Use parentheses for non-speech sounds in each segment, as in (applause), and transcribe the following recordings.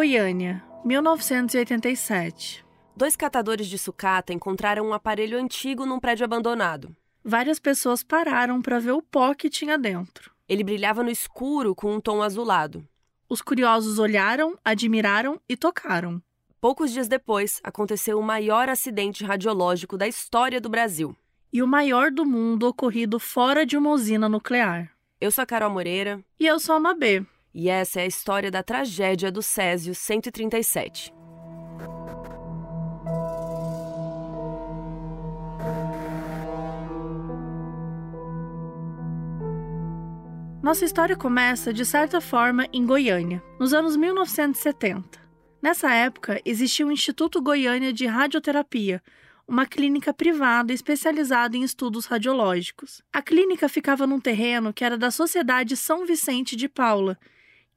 Goiânia, 1987. Dois catadores de sucata encontraram um aparelho antigo num prédio abandonado. Várias pessoas pararam para ver o pó que tinha dentro. Ele brilhava no escuro com um tom azulado. Os curiosos olharam, admiraram e tocaram. Poucos dias depois, aconteceu o maior acidente radiológico da história do Brasil. E o maior do mundo ocorrido fora de uma usina nuclear. Eu sou a Carol Moreira. E eu sou a Mabê. E essa é a história da tragédia do Césio 137. Nossa história começa, de certa forma, em Goiânia, nos anos 1970. Nessa época, existia o Instituto Goiânia de Radioterapia, uma clínica privada especializada em estudos radiológicos. A clínica ficava num terreno que era da Sociedade São Vicente de Paula,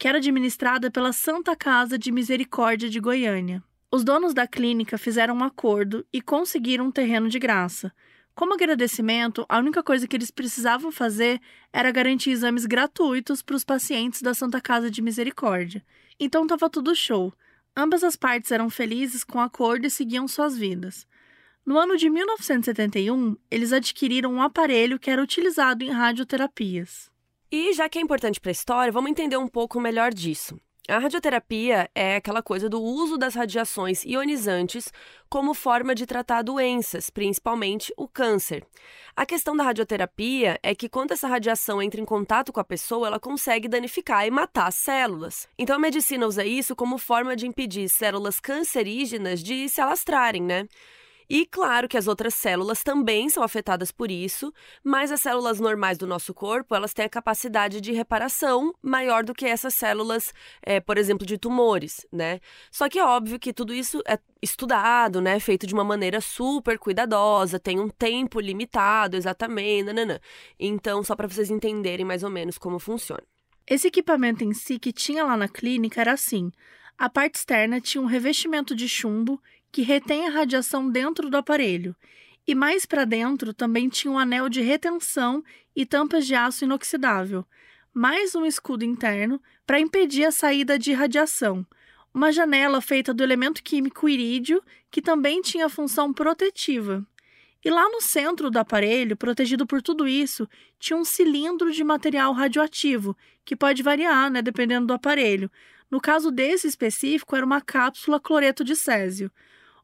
que era administrada pela Santa Casa de Misericórdia de Goiânia. Os donos da clínica fizeram um acordo e conseguiram um terreno de graça. Como agradecimento, a única coisa que eles precisavam fazer era garantir exames gratuitos para os pacientes da Santa Casa de Misericórdia. Então estava tudo show. Ambas as partes eram felizes com o acordo e seguiam suas vidas. No ano de 1971, eles adquiriram um aparelho que era utilizado em radioterapias. E já que é importante para a história, vamos entender um pouco melhor disso. A radioterapia é aquela coisa do uso das radiações ionizantes como forma de tratar doenças, principalmente o câncer. A questão da radioterapia é que quando essa radiação entra em contato com a pessoa, ela consegue danificar e matar as células. Então a medicina usa isso como forma de impedir células cancerígenas de se alastrarem, né? E claro que as outras células também são afetadas por isso, mas as células normais do nosso corpo, elas têm a capacidade de reparação maior do que essas células, é, por exemplo, de tumores, né? Só que é óbvio que tudo isso é estudado, né? Feito de uma maneira super cuidadosa, tem um tempo limitado, exatamente, nananã. Então, só para vocês entenderem mais ou menos como funciona. Esse equipamento em si que tinha lá na clínica era assim: a parte externa tinha um revestimento de chumbo que retém a radiação dentro do aparelho, e mais para dentro também tinha um anel de retenção e tampas de aço inoxidável, mais um escudo interno para impedir a saída de radiação, uma janela feita do elemento químico irídio que também tinha função protetiva. E lá no centro do aparelho, protegido por tudo isso, tinha um cilindro de material radioativo, que pode variar, né, dependendo do aparelho. No caso desse específico, era uma cápsula cloreto de césio.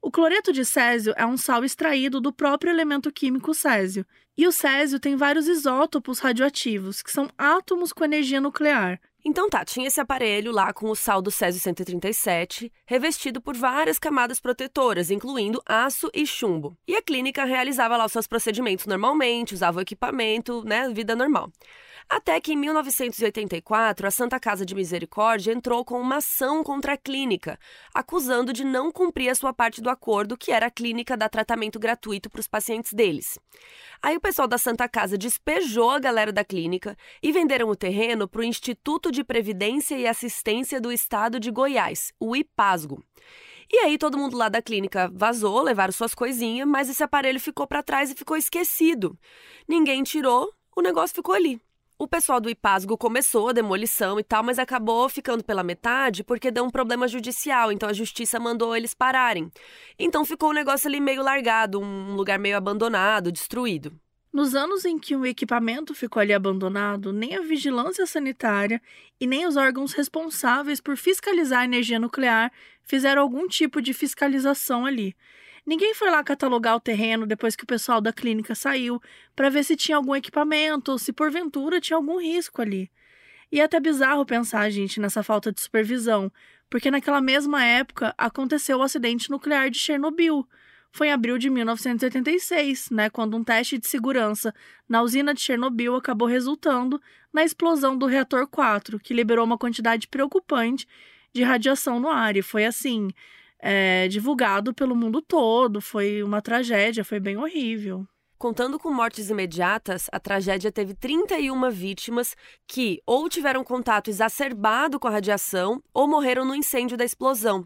O cloreto de césio é um sal extraído do próprio elemento químico césio, e o césio tem vários isótopos radioativos, que são átomos com energia nuclear. Então tá, tinha esse aparelho lá com o sal do césio 137, revestido por várias camadas protetoras, incluindo aço e chumbo. E a clínica realizava lá os seus procedimentos normalmente, usava o equipamento, né, vida normal. Até que em 1984, a Santa Casa de Misericórdia entrou com uma ação contra a clínica, acusando de não cumprir a sua parte do acordo, que era a clínica dar tratamento gratuito para os pacientes deles. Aí o pessoal da Santa Casa despejou a galera da clínica e venderam o terreno para o Instituto de Previdência e Assistência do Estado de Goiás, o IPASGO. E aí todo mundo lá da clínica vazou, levaram suas coisinhas, mas esse aparelho ficou para trás e ficou esquecido. Ninguém tirou, o negócio ficou ali. O pessoal do IPASGO começou a demolição e tal, mas acabou ficando pela metade porque deu um problema judicial, então a justiça mandou eles pararem. Então ficou o negócio ali meio largado, um lugar meio abandonado, destruído. Nos anos em que o equipamento ficou ali abandonado, nem a vigilância sanitária e nem os órgãos responsáveis por fiscalizar a energia nuclear fizeram algum tipo de fiscalização ali. Ninguém foi lá catalogar o terreno depois que o pessoal da clínica saiu para ver se tinha algum equipamento ou se porventura tinha algum risco ali. E é até bizarro pensar, gente, nessa falta de supervisão, porque naquela mesma época aconteceu o acidente nuclear de Chernobyl. foi em abril de 1986, né, quando um teste de segurança na usina de Chernobyl acabou resultando na explosão do reator 4, que liberou uma quantidade preocupante de radiação no ar. E foi assim, é, divulgado pelo mundo todo, foi uma tragédia, foi bem horrível. Contando com mortes imediatas, a tragédia teve 31 vítimas que ou tiveram contato exacerbado com a radiação ou morreram no incêndio da explosão.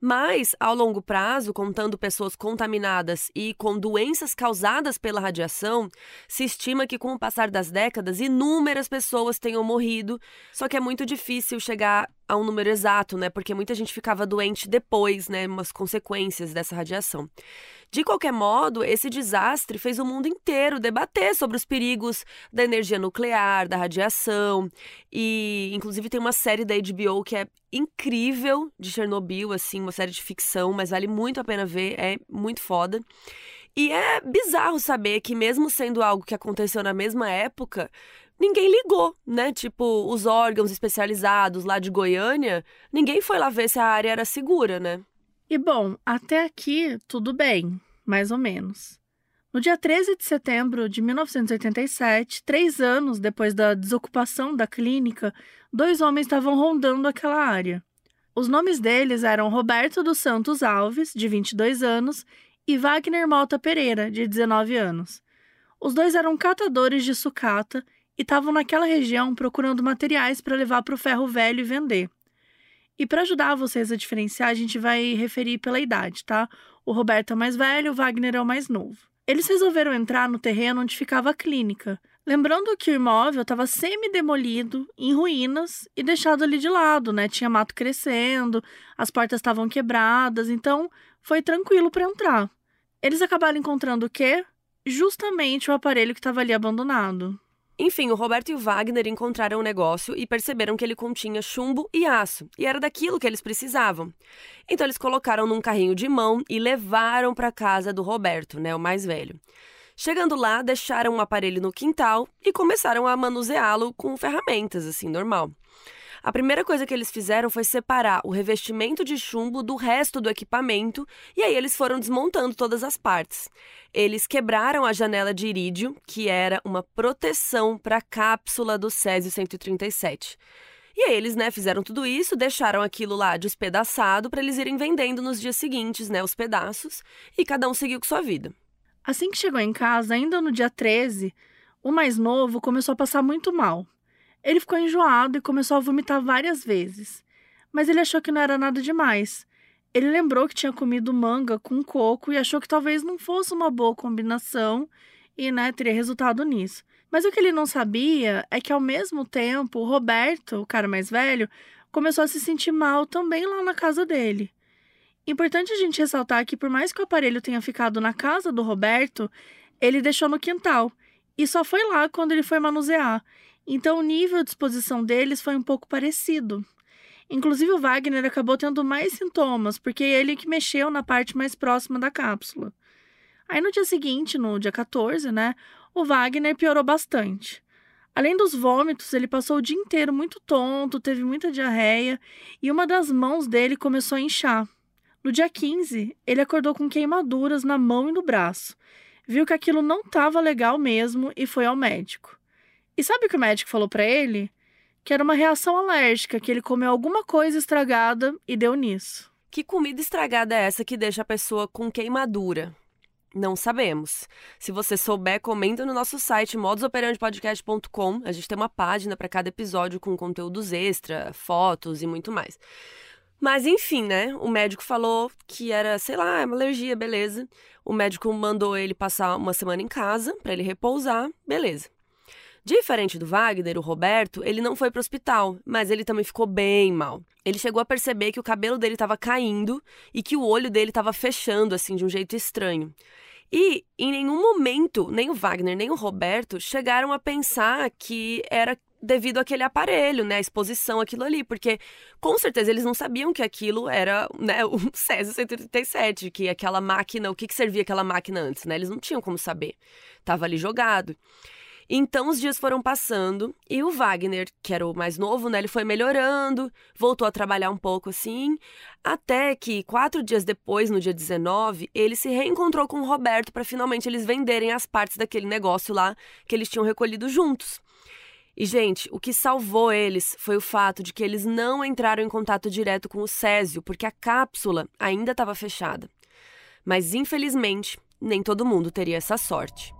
Mas, ao longo prazo, contando pessoas contaminadas e com doenças causadas pela radiação, se estima que, com o passar das décadas, inúmeras pessoas tenham morrido. Só que é muito difícil chegar a um número exato, né? Porque muita gente ficava doente depois, né? Umas consequências dessa radiação. De qualquer modo, esse desastre fez o mundo inteiro debater sobre os perigos da energia nuclear, da radiação. E, inclusive, tem uma série da HBO que é incrível de Chernobyl, assim, uma série de ficção, mas vale muito a pena ver, é muito foda. E é bizarro saber que, mesmo sendo algo que aconteceu na mesma época, ninguém ligou, né? Tipo, os órgãos especializados lá de Goiânia, ninguém foi lá ver se a área era segura, né? E bom, até aqui tudo bem, mais ou menos. No dia 13 de setembro de 1987, três anos depois da desocupação da clínica, dois homens estavam rondando aquela área. Os nomes deles eram Roberto dos Santos Alves, de 22 anos, e Wagner Mota Pereira, de 19 anos. Os dois eram catadores de sucata e estavam naquela região procurando materiais para levar para o ferro velho e vender. E para ajudar vocês a diferenciar, a gente vai referir pela idade, tá? O Roberto é mais velho, o Wagner é o mais novo. Eles resolveram entrar no terreno onde ficava a clínica, lembrando que o imóvel estava semi-demolido, em ruínas e deixado ali de lado, né? Tinha mato crescendo, as portas estavam quebradas, então foi tranquilo para entrar. Eles acabaram encontrando o quê? Justamente o aparelho que estava ali abandonado. Enfim, o Roberto e o Wagner encontraram o negócio e perceberam que ele continha chumbo e aço, e era daquilo que eles precisavam. Então eles colocaram num carrinho de mão e levaram para casa do Roberto, né, o mais velho. Chegando lá, deixaram o um aparelho no quintal e começaram a manuseá-lo com ferramentas, assim, normal. A primeira coisa que eles fizeram foi separar o revestimento de chumbo do resto do equipamento e aí eles foram desmontando todas as partes. Eles quebraram a janela de irídio, que era uma proteção para a cápsula do Césio 137. E aí eles, né, fizeram tudo isso, deixaram aquilo lá despedaçado para eles irem vendendo nos dias seguintes, né, os pedaços, e cada um seguiu com sua vida. Assim que chegou em casa, ainda no dia 13, o mais novo começou a passar muito mal. Ele ficou enjoado e começou a vomitar várias vezes. Mas ele achou que não era nada demais. Ele lembrou que tinha comido manga com coco e achou que talvez não fosse uma boa combinação e, né, teria resultado nisso. Mas o que ele não sabia é que, ao mesmo tempo, o Roberto, o cara mais velho, começou a se sentir mal também lá na casa dele. Importante a gente ressaltar que, por mais que o aparelho tenha ficado na casa do Roberto, ele deixou no quintal e só foi lá quando ele foi manusear. Então o nível de exposição deles foi um pouco parecido. Inclusive o Wagner acabou tendo mais sintomas, porque é ele que mexeu na parte mais próxima da cápsula. Aí no dia seguinte, no dia 14, né, o Wagner piorou bastante. Além dos vômitos, ele passou o dia inteiro muito tonto, teve muita diarreia e uma das mãos dele começou a inchar. No dia 15, ele acordou com queimaduras na mão e no braço. Viu que aquilo não estava legal mesmo e foi ao médico. E sabe o que o médico falou para ele? Que era uma reação alérgica, que ele comeu alguma coisa estragada e deu nisso. Que comida estragada é essa que deixa a pessoa com queimadura? Não sabemos. Se você souber, comenta no nosso site modusoperandepodcast.com. A gente tem uma página para cada episódio com conteúdos extra, fotos e muito mais. Mas enfim, né? O médico falou que era, sei lá, é uma alergia, beleza. O médico mandou ele passar uma semana em casa para ele repousar, beleza. Diferente do Wagner, o Roberto, ele não foi para o hospital, mas ele também ficou bem mal. Ele chegou a perceber que o cabelo dele estava caindo e que o olho dele estava fechando assim de um jeito estranho. E em nenhum momento, nem o Wagner nem o Roberto chegaram a pensar que era devido àquele aparelho, né, a exposição aquilo ali, porque com certeza eles não sabiam que aquilo era, né, o (laughs) Césio 137, que aquela máquina, o que que servia aquela máquina antes, né? Eles não tinham como saber. Tava ali jogado. Então os dias foram passando e o Wagner, que era o mais novo, né, ele foi melhorando, voltou a trabalhar um pouco assim, até que quatro dias depois, no dia 19, ele se reencontrou com o Roberto para finalmente eles venderem as partes daquele negócio lá que eles tinham recolhido juntos. E, gente, o que salvou eles foi o fato de que eles não entraram em contato direto com o Césio, porque a cápsula ainda estava fechada. Mas, infelizmente, nem todo mundo teria essa sorte.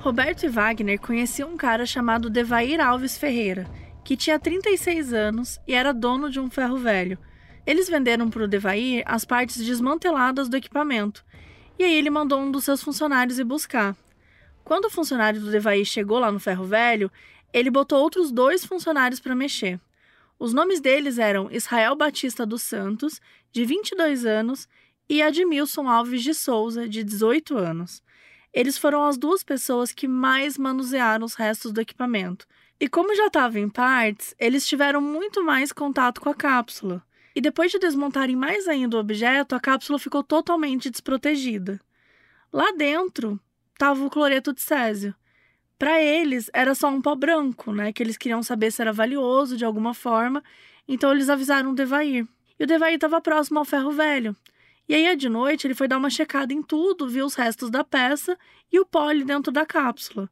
Roberto e Wagner conheciam um cara chamado Devair Alves Ferreira, que tinha 36 anos e era dono de um ferro velho. Eles venderam para o Devair as partes desmanteladas do equipamento, e aí ele mandou um dos seus funcionários ir buscar. Quando o funcionário do Devair chegou lá no ferro velho, ele botou outros dois funcionários para mexer. Os nomes deles eram Israel Batista dos Santos, de 22 anos, e Admilson Alves de Souza, de 18 anos. Eles foram as duas pessoas que mais manusearam os restos do equipamento. E como já estava em partes, eles tiveram muito mais contato com a cápsula. E depois de desmontarem mais ainda o objeto, a cápsula ficou totalmente desprotegida. Lá dentro estava o cloreto de césio. Para eles, era só um pó branco, né? Que eles queriam saber se era valioso de alguma forma. Então eles avisaram o Devair. E o Devair estava próximo ao ferro velho. E aí, de noite, ele foi dar uma checada em tudo, viu os restos da peça e o pó ali dentro da cápsula.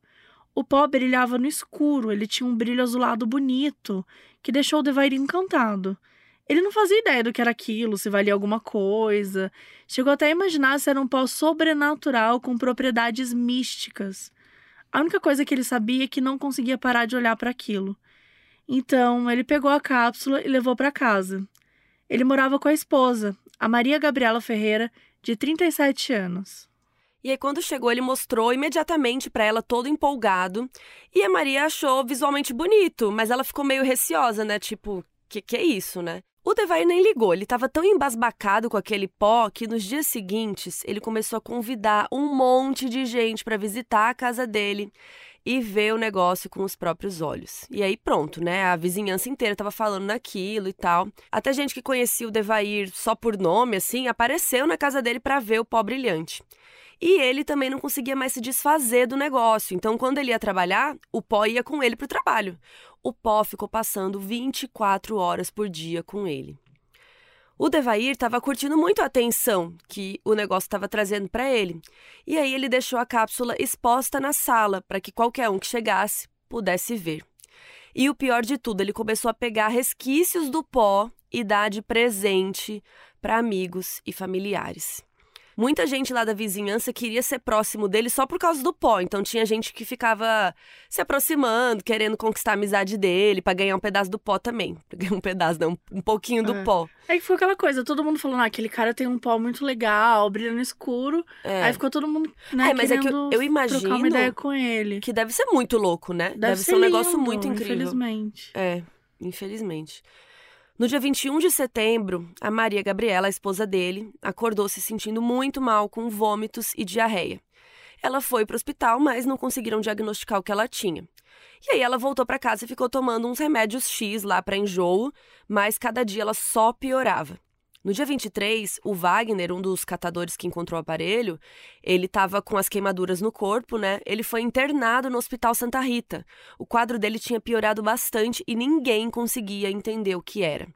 O pó brilhava no escuro, ele tinha um brilho azulado bonito, que deixou o Devair encantado. Ele não fazia ideia do que era aquilo, se valia alguma coisa. Chegou até a imaginar se era um pó sobrenatural com propriedades místicas. A única coisa que ele sabia é que não conseguia parar de olhar para aquilo. Então, ele pegou a cápsula e levou para casa. Ele morava com a esposa, a Maria Gabriela Ferreira, de 37 anos. E aí, quando chegou, ele mostrou imediatamente para ela, todo empolgado. E a Maria achou visualmente bonito, mas ela ficou meio receosa, né? Tipo, que que é isso, né? O Devair nem ligou, ele estava tão embasbacado com aquele pó que nos dias seguintes ele começou a convidar um monte de gente para visitar a casa dele e ver o negócio com os próprios olhos. E aí pronto, né? A vizinhança inteira tava falando naquilo e tal. Até gente que conhecia o Devair só por nome, assim, apareceu na casa dele para ver o pó brilhante. E ele também não conseguia mais se desfazer do negócio. Então, quando ele ia trabalhar, o pó ia com ele para o trabalho. O pó ficou passando 24 horas por dia com ele. O Devair estava curtindo muito a atenção que o negócio estava trazendo para ele. E aí ele deixou a cápsula exposta na sala para que qualquer um que chegasse pudesse ver. E o pior de tudo, ele começou a pegar resquícios do pó e dar de presente para amigos e familiares. Muita gente lá da vizinhança queria ser próximo dele só por causa do pó. Então tinha gente que ficava se aproximando, querendo conquistar a amizade dele, para ganhar um pedaço do pó também. (laughs) Ganhar um pedaço, não, um pouquinho do é. pó. É que foi aquela coisa, todo mundo falando, ah, aquele cara tem um pó muito legal, brilha no escuro. É. Aí ficou todo mundo, né, é, mas é que eu, eu imagino trocar uma ideia com ele. Que deve ser muito louco, né? Deve, deve ser, ser um negócio lindo, muito incrível. Infelizmente. É, infelizmente. No dia 21 de setembro, a Maria Gabriela, a esposa dele, acordou se sentindo muito mal com vômitos e diarreia. Ela foi para o hospital, mas não conseguiram diagnosticar o que ela tinha. E aí ela voltou para casa e ficou tomando uns remédios X lá para enjoo, mas cada dia ela só piorava. No dia 23, o Wagner, um dos catadores que encontrou o aparelho, ele estava com as queimaduras no corpo, né? Ele foi internado no Hospital Santa Rita. O quadro dele tinha piorado bastante e ninguém conseguia entender o que era.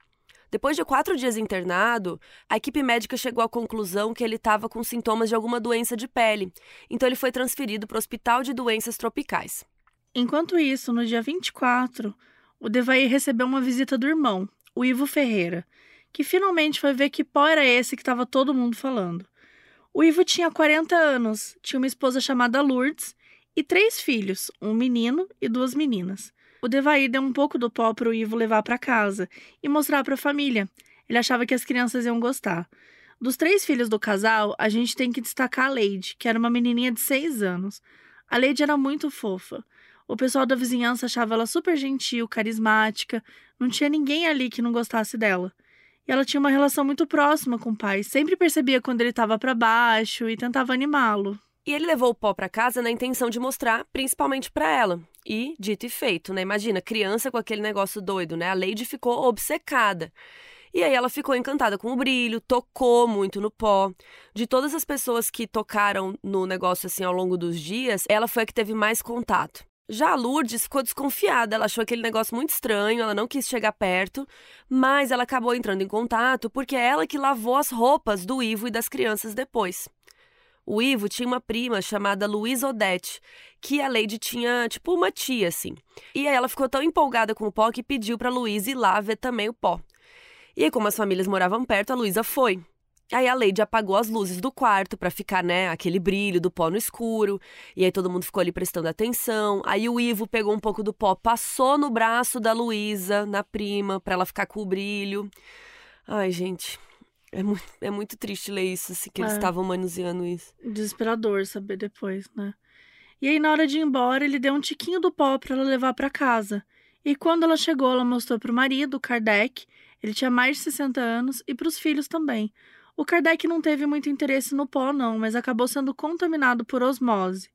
Depois de quatro dias internado, a equipe médica chegou à conclusão que ele estava com sintomas de alguma doença de pele, então ele foi transferido para o Hospital de Doenças Tropicais. Enquanto isso, no dia 24, o Devair recebeu uma visita do irmão, o Ivo Ferreira que finalmente foi ver que pó era esse que estava todo mundo falando. O Ivo tinha 40 anos, tinha uma esposa chamada Lourdes e três filhos, um menino e duas meninas. O Devair deu um pouco do pó para o Ivo levar para casa e mostrar para a família. Ele achava que as crianças iam gostar. Dos três filhos do casal, a gente tem que destacar a Leide, que era uma menininha de seis anos. A Leide era muito fofa. O pessoal da vizinhança achava ela super gentil, carismática. Não tinha ninguém ali que não gostasse dela. E ela tinha uma relação muito próxima com o pai, sempre percebia quando ele estava para baixo e tentava animá-lo. E ele levou o pó para casa na intenção de mostrar, principalmente para ela. E dito e feito, né? Imagina, criança com aquele negócio doido, né? A Lady ficou obcecada. E aí ela ficou encantada com o brilho, tocou muito no pó. De todas as pessoas que tocaram no negócio assim ao longo dos dias, ela foi a que teve mais contato. Já a Lourdes ficou desconfiada, ela achou aquele negócio muito estranho, ela não quis chegar perto, mas ela acabou entrando em contato porque é ela que lavou as roupas do Ivo e das crianças depois. O Ivo tinha uma prima chamada Luísa Odete, que a Lady tinha, tipo, uma tia, assim. E aí ela ficou tão empolgada com o pó que pediu pra Luísa ir lá ver também o pó. E aí, como as famílias moravam perto, a Luísa foi. Aí a Lady apagou as luzes do quarto para ficar, né, aquele brilho do pó no escuro. E aí todo mundo ficou ali prestando atenção. Aí o Ivo pegou um pouco do pó, passou no braço da Luísa, na prima, para ela ficar com o brilho. Ai, gente, é muito, é muito triste ler isso, assim, que eles É. estavam manuseando isso. Desesperador saber depois, né? E aí, na hora de ir embora, ele deu um tiquinho do pó para ela levar para casa. E quando ela chegou, ela mostrou pro marido, Kardec, ele tinha mais de 60 anos, e pros filhos também. O Kardec não teve muito interesse no pó, não, mas acabou sendo contaminado por osmose.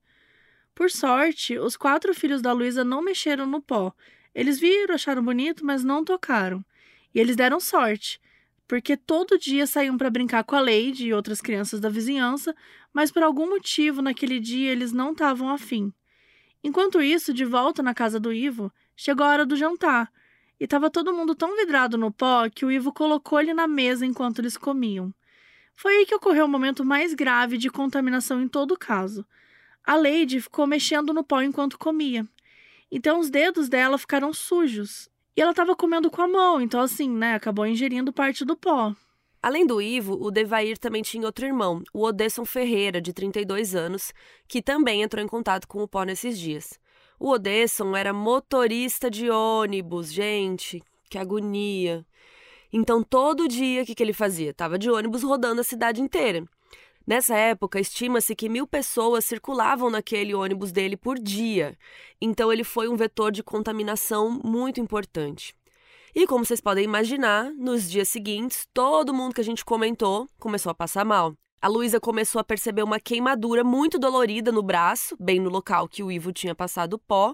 Por sorte, os quatro filhos da Luísa não mexeram no pó. Eles viram, acharam bonito, mas não tocaram. E eles deram sorte, porque todo dia saíam para brincar com a Lady e outras crianças da vizinhança, mas por algum motivo naquele dia eles não estavam afim. Enquanto isso, de volta na casa do Ivo, chegou a hora do jantar. E estava todo mundo tão vidrado no pó que o Ivo colocou ele na mesa enquanto eles comiam. Foi aí que ocorreu o momento mais grave de contaminação em todo o caso. A Lady ficou mexendo no pó enquanto comia. Então os dedos dela ficaram sujos. E ela estava comendo com a mão, então assim, né, acabou ingerindo parte do pó. Além do Ivo, o Devair também tinha outro irmão, o Odesson Ferreira, de 32 anos, que também entrou em contato com o pó nesses dias. O Odesson era motorista de ônibus, gente, que agonia. Então, todo dia, o que, que ele fazia? Tava de ônibus rodando a cidade inteira. Nessa época, estima-se que mil pessoas circulavam naquele ônibus dele por dia. Então, ele foi um vetor de contaminação muito importante. E como vocês podem imaginar, nos dias seguintes, todo mundo que a gente comentou começou a passar mal. A Luísa começou a perceber uma queimadura muito dolorida no braço, bem no local que o Ivo tinha passado pó.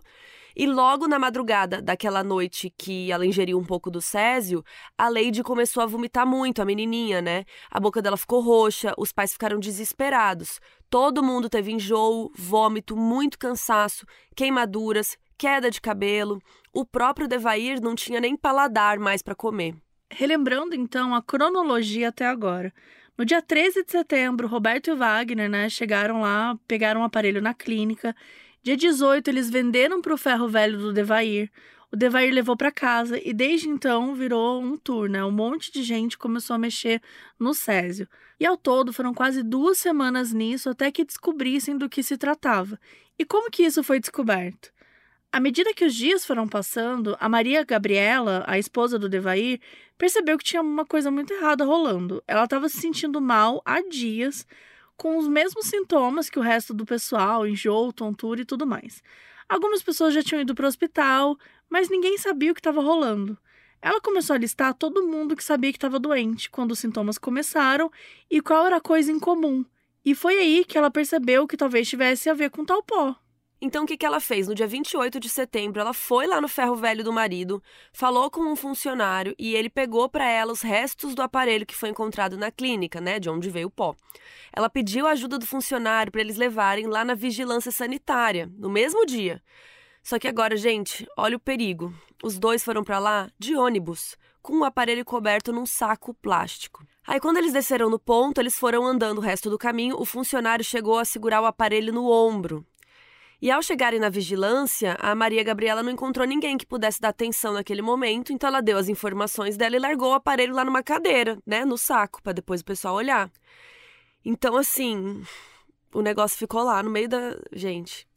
E logo na madrugada daquela noite que ela ingeriu um pouco do césio, a Lady começou a vomitar muito, a menininha, né? A boca dela ficou roxa, os pais ficaram desesperados. Todo mundo teve enjoo, vômito, muito cansaço, queimaduras, queda de cabelo. O próprio Devair não tinha nem paladar mais para comer. Relembrando então a cronologia até agora. No dia 13 de setembro, Roberto e Wagner né, chegaram lá, pegaram um aparelho na clínica. Dia 18, eles venderam para o ferro velho do Devair. O Devair levou para casa e desde então virou um tour, né? Um monte de gente começou a mexer no Césio. E ao todo foram quase duas semanas nisso até que descobrissem do que se tratava. E como que isso foi descoberto? À medida que os dias foram passando, a Maria Gabriela, a esposa do Devair, percebeu que tinha uma coisa muito errada rolando. Ela estava se sentindo mal há dias, com os mesmos sintomas que o resto do pessoal, enjoo, tontura e tudo mais. Algumas pessoas já tinham ido para o hospital, mas ninguém sabia o que estava rolando. Ela começou a listar todo mundo que sabia que estava doente quando os sintomas começaram e qual era a coisa em comum. E foi aí que ela percebeu que talvez tivesse a ver com tal pó. Então, o que, que ela fez? No dia 28 de setembro, ela foi lá no ferro velho do marido, falou com um funcionário e ele pegou para ela os restos do aparelho que foi encontrado na clínica, né, de onde veio o pó. Ela pediu a ajuda do funcionário para eles levarem lá na vigilância sanitária, no mesmo dia. Só que agora, gente, olha o perigo. Os dois foram para lá de ônibus, com o aparelho coberto num saco plástico. Aí, quando eles desceram no ponto, eles foram andando o resto do caminho. O funcionário chegou a segurar o aparelho no ombro. E ao chegarem na vigilância, a Maria Gabriela não encontrou ninguém que pudesse dar atenção naquele momento, então ela deu as informações dela e largou o aparelho lá numa cadeira, né, no saco, para depois o pessoal olhar. Então, assim, o negócio ficou lá no meio da. Gente,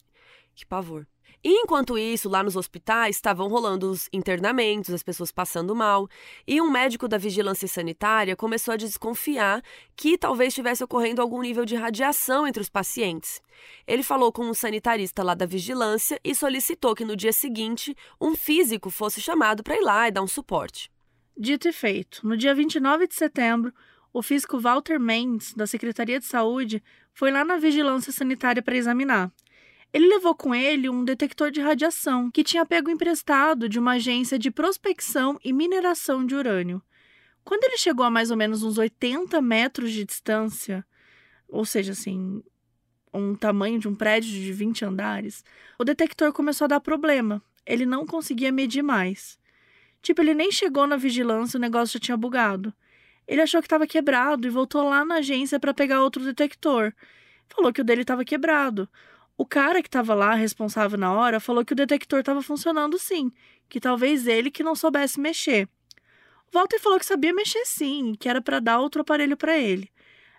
que pavor. E enquanto isso, lá nos hospitais estavam rolando os internamentos, as pessoas passando mal, e um médico da vigilância sanitária começou a desconfiar que talvez estivesse ocorrendo algum nível de radiação entre os pacientes. Ele falou com um sanitarista lá da vigilância e solicitou que no dia seguinte um físico fosse chamado para ir lá e dar um suporte. Dito e feito, no dia 29 de setembro, o físico Walter Mendes, da Secretaria de Saúde, foi lá na vigilância sanitária para examinar. Ele levou com ele um detector de radiação que tinha pego emprestado de uma agência de prospecção e mineração de urânio. Quando ele chegou a mais ou menos uns 80 metros de distância, ou seja, assim, um tamanho de um prédio de 20 andares, o detector começou a dar problema. Ele não conseguia medir mais. Tipo, ele nem chegou na vigilância, o negócio já tinha bugado. Ele achou que estava quebrado e voltou lá na agência para pegar outro detector. Falou que o dele estava quebrado. O cara que estava lá, responsável na hora, falou que o detector estava funcionando sim, que talvez ele que não soubesse mexer. Walter falou que sabia mexer sim, que era para dar outro aparelho para ele.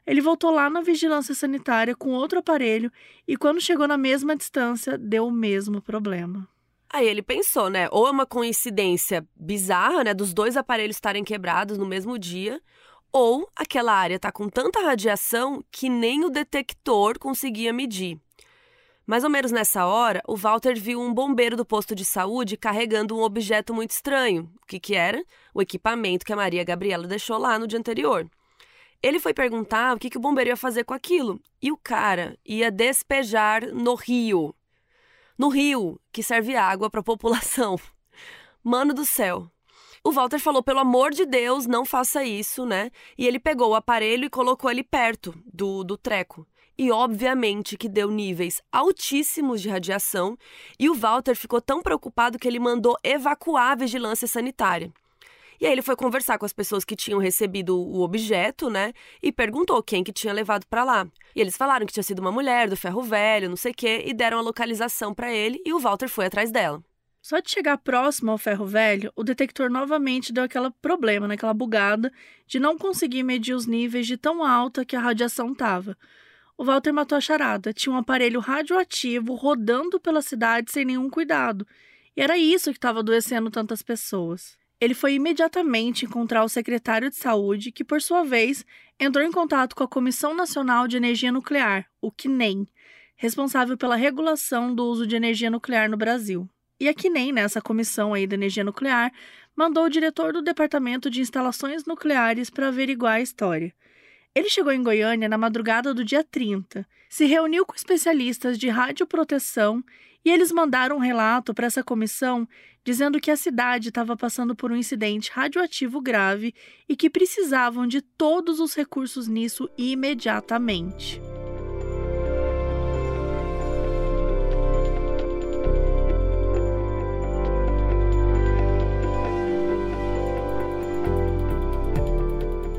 Ele voltou lá na vigilância sanitária com outro aparelho e, quando chegou na mesma distância, deu o mesmo problema. Aí ele pensou, né? Ou é uma coincidência bizarra, né? Dos dois aparelhos estarem quebrados no mesmo dia, ou aquela área tá com tanta radiação que nem o detector conseguia medir. Mais ou menos nessa hora, o Walter viu um bombeiro do posto de saúde carregando um objeto muito estranho. O que, que era? O equipamento que a Maria Gabriela deixou lá no dia anterior. Ele foi perguntar o que, que o bombeiro ia fazer com aquilo. E o cara ia despejar no rio. No rio, que serve água para a (laughs) população. Mano do céu. O Walter falou: pelo amor de Deus, não faça isso, né? E ele pegou o aparelho e colocou ele perto do, do treco e obviamente que deu níveis altíssimos de radiação, e o Walter ficou tão preocupado que ele mandou evacuar a vigilância sanitária. E aí ele foi conversar com as pessoas que tinham recebido o objeto, né? E perguntou quem que tinha levado para lá. E eles falaram que tinha sido uma mulher do ferro velho, não sei o quê, e deram a localização para ele e o Walter foi atrás dela. Só de chegar próximo ao ferro velho, o detector novamente deu aquele problema, naquela né? bugada de não conseguir medir os níveis de tão alta que a radiação estava. O Walter matou a charada. Tinha um aparelho radioativo rodando pela cidade sem nenhum cuidado. E era isso que estava adoecendo tantas pessoas. Ele foi imediatamente encontrar o secretário de saúde, que, por sua vez, entrou em contato com a Comissão Nacional de Energia Nuclear, o CNEM, responsável pela regulação do uso de energia nuclear no Brasil. E a CNEM, nessa comissão aí da energia nuclear, mandou o diretor do Departamento de Instalações Nucleares para averiguar a história. Ele chegou em Goiânia na madrugada do dia 30, se reuniu com especialistas de radioproteção e eles mandaram um relato para essa comissão dizendo que a cidade estava passando por um incidente radioativo grave e que precisavam de todos os recursos nisso imediatamente.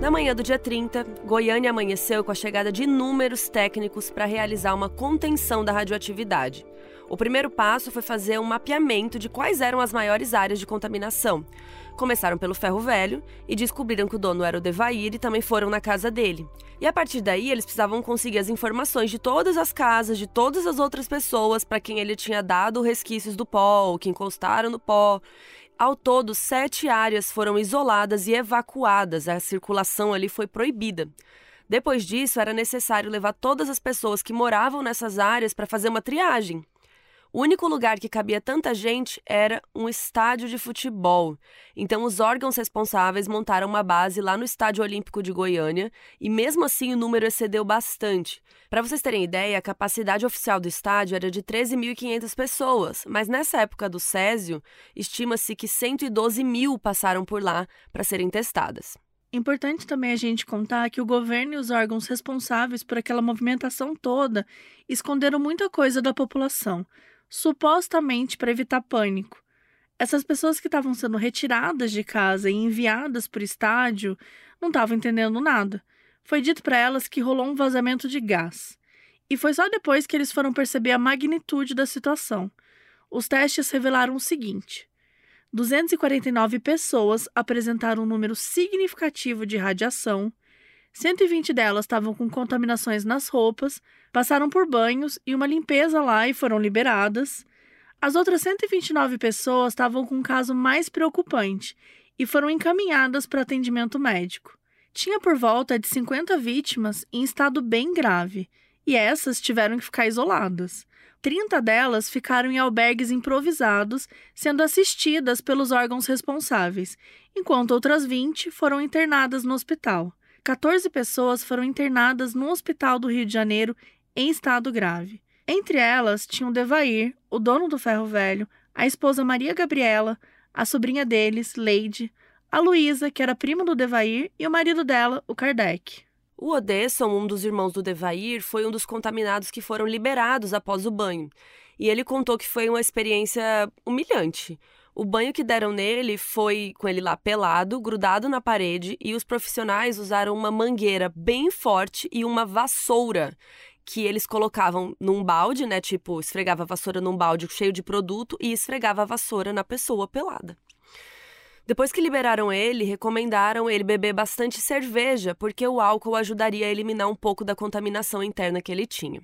Na manhã do dia 30, Goiânia amanheceu com a chegada de inúmeros técnicos para realizar uma contenção da radioatividade. O primeiro passo foi fazer um mapeamento de quais eram as maiores áreas de contaminação. Começaram pelo ferro velho e descobriram que o dono era o Devair e também foram na casa dele. E a partir daí, eles precisavam conseguir as informações de todas as casas, de todas as outras pessoas para quem ele tinha dado resquícios do pó, ou que encostaram no pó. Ao todo, sete áreas foram isoladas e evacuadas, a circulação ali foi proibida. Depois disso, era necessário levar todas as pessoas que moravam nessas áreas para fazer uma triagem. O único lugar que cabia tanta gente era um estádio de futebol. Então, os órgãos responsáveis montaram uma base lá no Estádio Olímpico de Goiânia e, mesmo assim, o número excedeu bastante. Para vocês terem ideia, a capacidade oficial do estádio era de 13.500 pessoas, mas nessa época do Césio, estima-se que 112 mil passaram por lá para serem testadas. Importante também a gente contar que o governo e os órgãos responsáveis por aquela movimentação toda esconderam muita coisa da população supostamente para evitar pânico. Essas pessoas que estavam sendo retiradas de casa e enviadas para o estádio não estavam entendendo nada. Foi dito para elas que rolou um vazamento de gás. E foi só depois que eles foram perceber a magnitude da situação. Os testes revelaram o seguinte: 249 pessoas apresentaram um número significativo de radiação, 120 delas estavam com contaminações nas roupas, passaram por banhos e uma limpeza lá e foram liberadas. As outras 129 pessoas estavam com um caso mais preocupante e foram encaminhadas para atendimento médico. Tinha por volta de 50 vítimas em estado bem grave, e essas tiveram que ficar isoladas. 30 delas ficaram em albergues improvisados, sendo assistidas pelos órgãos responsáveis, enquanto outras 20 foram internadas no hospital. 14 pessoas foram internadas no hospital do Rio de Janeiro em estado grave. Entre elas tinham Devair, o dono do ferro velho, a esposa Maria Gabriela, a sobrinha deles, Leide, a Luísa, que era prima do Devair, e o marido dela, o Kardec. O Odesson, um dos irmãos do Devair, foi um dos contaminados que foram liberados após o banho. E ele contou que foi uma experiência humilhante. O banho que deram nele foi com ele lá pelado, grudado na parede, e os profissionais usaram uma mangueira bem forte e uma vassoura que eles colocavam num balde, né? Tipo, esfregava a vassoura num balde cheio de produto e esfregava a vassoura na pessoa pelada. Depois que liberaram ele, recomendaram ele beber bastante cerveja, porque o álcool ajudaria a eliminar um pouco da contaminação interna que ele tinha.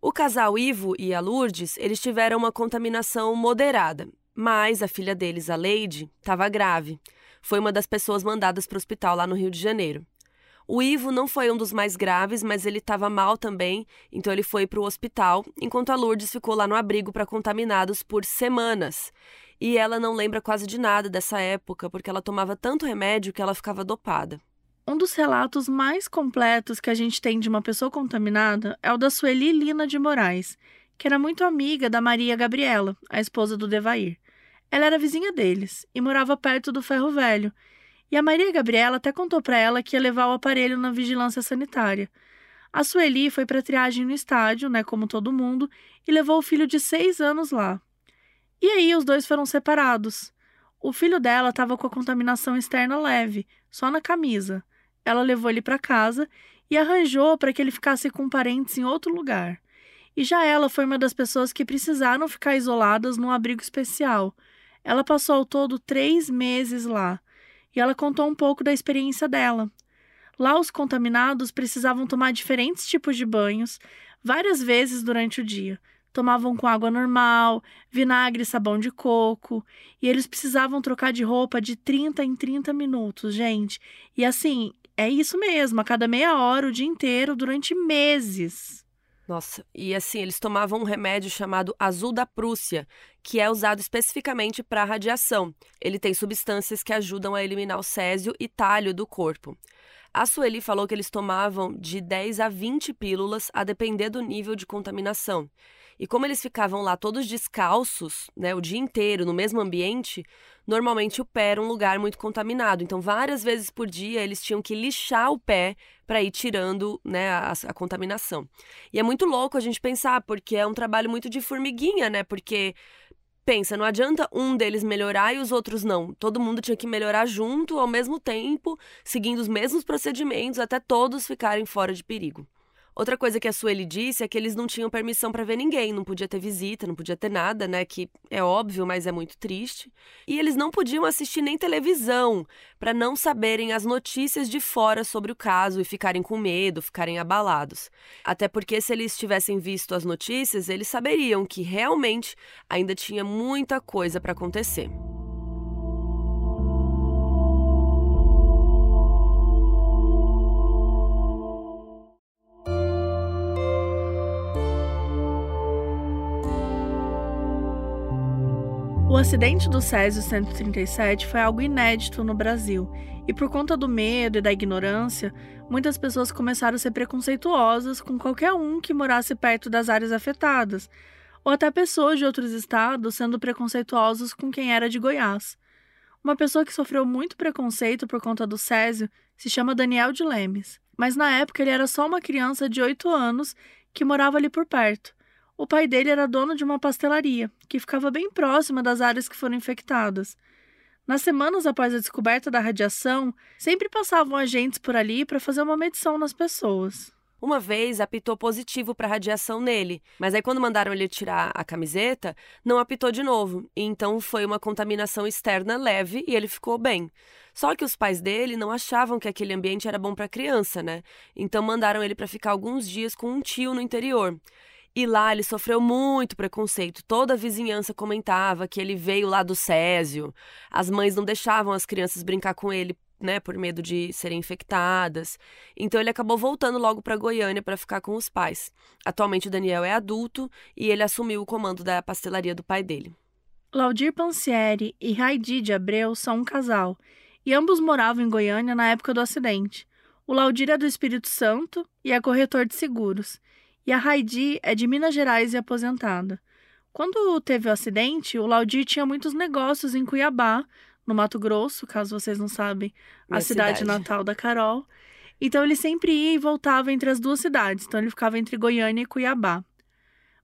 O casal Ivo e a Lourdes, eles tiveram uma contaminação moderada, mas a filha deles, a Leide, estava grave. Foi uma das pessoas mandadas para o hospital lá no Rio de Janeiro. O Ivo não foi um dos mais graves, mas ele estava mal também, então ele foi para o hospital, enquanto a Lourdes ficou lá no abrigo para contaminados por semanas. E ela não lembra quase de nada dessa época, porque ela tomava tanto remédio que ela ficava dopada. Um dos relatos mais completos que a gente tem de uma pessoa contaminada é o da Sueli Lina de Moraes, que era muito amiga da Maria Gabriela, a esposa do Devair. Ela era vizinha deles e morava perto do ferro velho, e a Maria Gabriela até contou para ela que ia levar o aparelho na vigilância sanitária. A Sueli foi para triagem no estádio, né, como todo mundo, e levou o filho de seis anos lá. E aí os dois foram separados. O filho dela estava com a contaminação externa leve, só na camisa. Ela levou ele para casa e arranjou para que ele ficasse com parentes em outro lugar. E já ela foi uma das pessoas que precisaram ficar isoladas num abrigo especial. Ela passou ao todo três meses lá e ela contou um pouco da experiência dela. Lá, os contaminados precisavam tomar diferentes tipos de banhos várias vezes durante o dia. Tomavam com água normal, vinagre e sabão de coco, e eles precisavam trocar de roupa de 30 em 30 minutos, gente. E assim, é isso mesmo, a cada meia hora, o dia inteiro, durante meses. Nossa, e assim, eles tomavam um remédio chamado azul da Prússia, que é usado especificamente para radiação. Ele tem substâncias que ajudam a eliminar o césio e talho do corpo. A Sueli falou que eles tomavam de 10 a 20 pílulas, a depender do nível de contaminação. E como eles ficavam lá todos descalços, né, o dia inteiro, no mesmo ambiente, normalmente o pé era um lugar muito contaminado. Então, várias vezes por dia, eles tinham que lixar o pé para ir tirando né, a, a, contaminação. E é muito louco a gente pensar, porque é um trabalho muito de formiguinha, né? Porque pensa, não adianta um deles melhorar e os outros não. Todo mundo tinha que melhorar junto, ao mesmo tempo, seguindo os mesmos procedimentos, até todos ficarem fora de perigo. Outra coisa que a Sueli disse é que eles não tinham permissão para ver ninguém, não podia ter visita, não podia ter nada, né? Que é óbvio, mas é muito triste. E eles não podiam assistir nem televisão, para não saberem as notícias de fora sobre o caso e ficarem com medo, ficarem abalados. Até porque se eles tivessem visto as notícias, eles saberiam que realmente ainda tinha muita coisa para acontecer. O acidente do Césio 137 foi algo inédito no Brasil, e por conta do medo e da ignorância, muitas pessoas começaram a ser preconceituosas com qualquer um que morasse perto das áreas afetadas, ou até pessoas de outros estados sendo preconceituosos com quem era de Goiás. Uma pessoa que sofreu muito preconceito por conta do Césio se chama Daniel de Lemes, mas na época ele era só uma criança de 8 anos que morava ali por perto. O pai dele era dono de uma pastelaria, que ficava bem próxima das áreas que foram infectadas. Nas semanas após a descoberta da radiação, sempre passavam agentes por ali para fazer uma medição nas pessoas. Uma vez apitou positivo para radiação nele, mas aí quando mandaram ele tirar a camiseta, não apitou de novo. Então foi uma contaminação externa leve e ele ficou bem. Só que os pais dele não achavam que aquele ambiente era bom para criança, né? Então mandaram ele para ficar alguns dias com um tio no interior. E lá ele sofreu muito preconceito. Toda a vizinhança comentava que ele veio lá do Césio. As mães não deixavam as crianças brincar com ele, né, por medo de serem infectadas. Então ele acabou voltando logo para Goiânia para ficar com os pais. Atualmente o Daniel é adulto e ele assumiu o comando da pastelaria do pai dele. Laudir Pansieri e Raidi de Abreu são um casal, e ambos moravam em Goiânia na época do acidente. O Laudir é do Espírito Santo e é corretor de seguros E a Heidi é de Minas Gerais e aposentada. Quando teve o acidente, o Laudir tinha muitos negócios em Cuiabá, no Mato Grosso, caso vocês não sabem, a cidade, cidade natal da Carol. Então ele sempre ia e voltava entre as duas cidades, então ele ficava entre Goiânia e Cuiabá.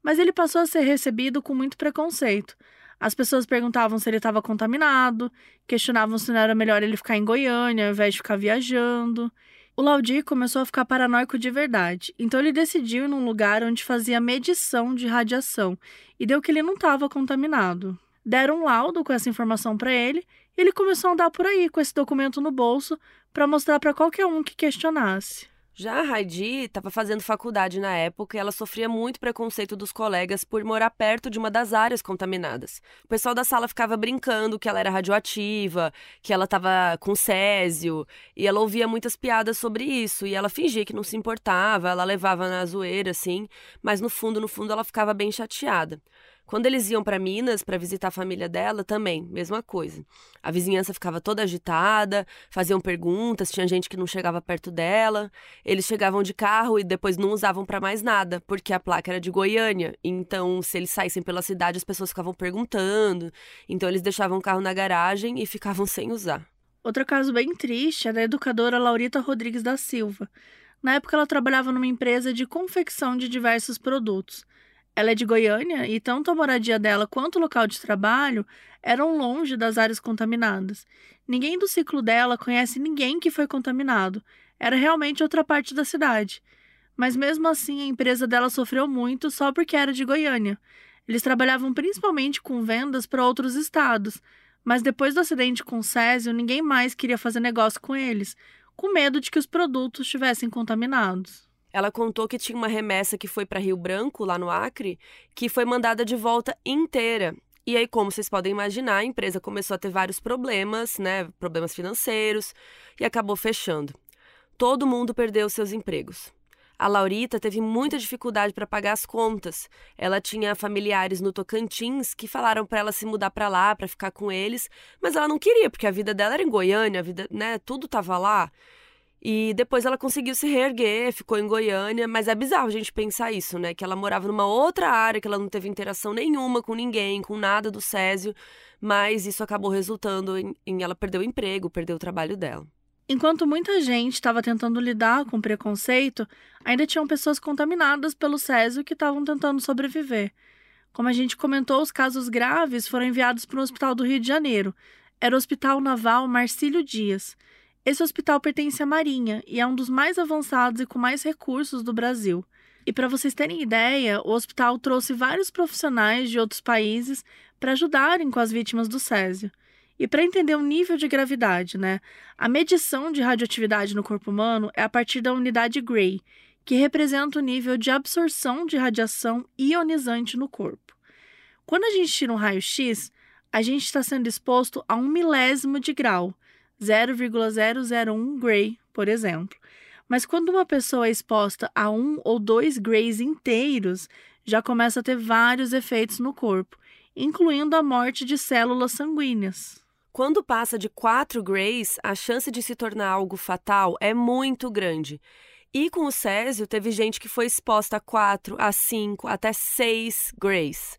Mas ele passou a ser recebido com muito preconceito. As pessoas perguntavam se ele estava contaminado, questionavam se não era melhor ele ficar em Goiânia ao invés de ficar viajando. O Laudir começou a ficar paranoico de verdade, então ele decidiu ir num lugar onde fazia medição de radiação e deu que ele não estava contaminado. Deram um laudo com essa informação para ele e ele começou a andar por aí com esse documento no bolso para mostrar para qualquer um que questionasse. Já a Heidi estava fazendo faculdade na época e ela sofria muito preconceito dos colegas por morar perto de uma das áreas contaminadas. O pessoal da sala ficava brincando que ela era radioativa, que ela estava com césio, e ela ouvia muitas piadas sobre isso, e ela fingia que não se importava, ela levava na zoeira, assim, mas no fundo, no fundo, ela ficava bem chateada. Quando eles iam para Minas para visitar a família dela, também, mesma coisa. A vizinhança ficava toda agitada, faziam perguntas, tinha gente que não chegava perto dela. Eles chegavam de carro e depois não usavam para mais nada, porque a placa era de Goiânia. Então, se eles saíssem pela cidade, as pessoas ficavam perguntando. Então, eles deixavam o carro na garagem e ficavam (laughs) sem usar. Outro caso bem triste é da educadora Laurita Rodrigues da Silva. Na época, ela trabalhava numa empresa de confecção de diversos produtos. Ela é de Goiânia e tanto a moradia dela quanto o local de trabalho eram longe das áreas contaminadas. Ninguém do ciclo dela conhece ninguém que foi contaminado. Era realmente outra parte da cidade. Mas mesmo assim, a empresa dela sofreu muito só porque era de Goiânia. Eles trabalhavam principalmente com vendas para outros estados, mas depois do acidente com o Césio, ninguém mais queria fazer negócio com eles, com medo de que os produtos estivessem contaminados. Ela contou que tinha uma remessa que foi para Rio Branco, lá no Acre, que foi mandada de volta inteira. E aí, como vocês podem imaginar, a empresa começou a ter vários problemas, né? Problemas financeiros, e acabou fechando. Todo mundo perdeu seus empregos. A Laurita teve muita dificuldade para pagar as contas. Ela tinha familiares no Tocantins que falaram para ela se mudar para lá, para ficar com eles, mas ela não queria, porque a vida dela era em Goiânia, a vida, né, tudo estava lá. E depois ela conseguiu se reerguer, ficou em Goiânia, mas é bizarro a gente pensar isso, né? Que ela morava numa outra área, que ela não teve interação nenhuma com ninguém, com nada do Césio, mas isso acabou resultando em, em ela perder o emprego, perder o trabalho dela. Enquanto muita gente estava tentando lidar com preconceito, ainda tinham pessoas contaminadas pelo Césio que estavam tentando sobreviver. Como a gente comentou, os casos graves foram enviados para o Hospital do Rio de Janeiro. Era o Hospital Naval Marcílio Dias. Esse hospital pertence à Marinha e é um dos mais avançados e com mais recursos do Brasil. E para vocês terem ideia, o hospital trouxe vários profissionais de outros países para ajudarem com as vítimas do Césio. E para entender o nível de gravidade, né? A medição de radioatividade no corpo humano é a partir da unidade Gray, que representa o nível de absorção de radiação ionizante no corpo. Quando a gente tira um raio-x, a gente está sendo exposto a um milésimo de grau, 0,001 gray, por exemplo. Mas quando uma pessoa é exposta a um ou dois grays inteiros, já começa a ter vários efeitos no corpo, incluindo a morte de células sanguíneas. Quando passa de 4 grays, a chance de se tornar algo fatal é muito grande. E com o Césio, teve gente que foi exposta a 4, a 5, até 6 grays.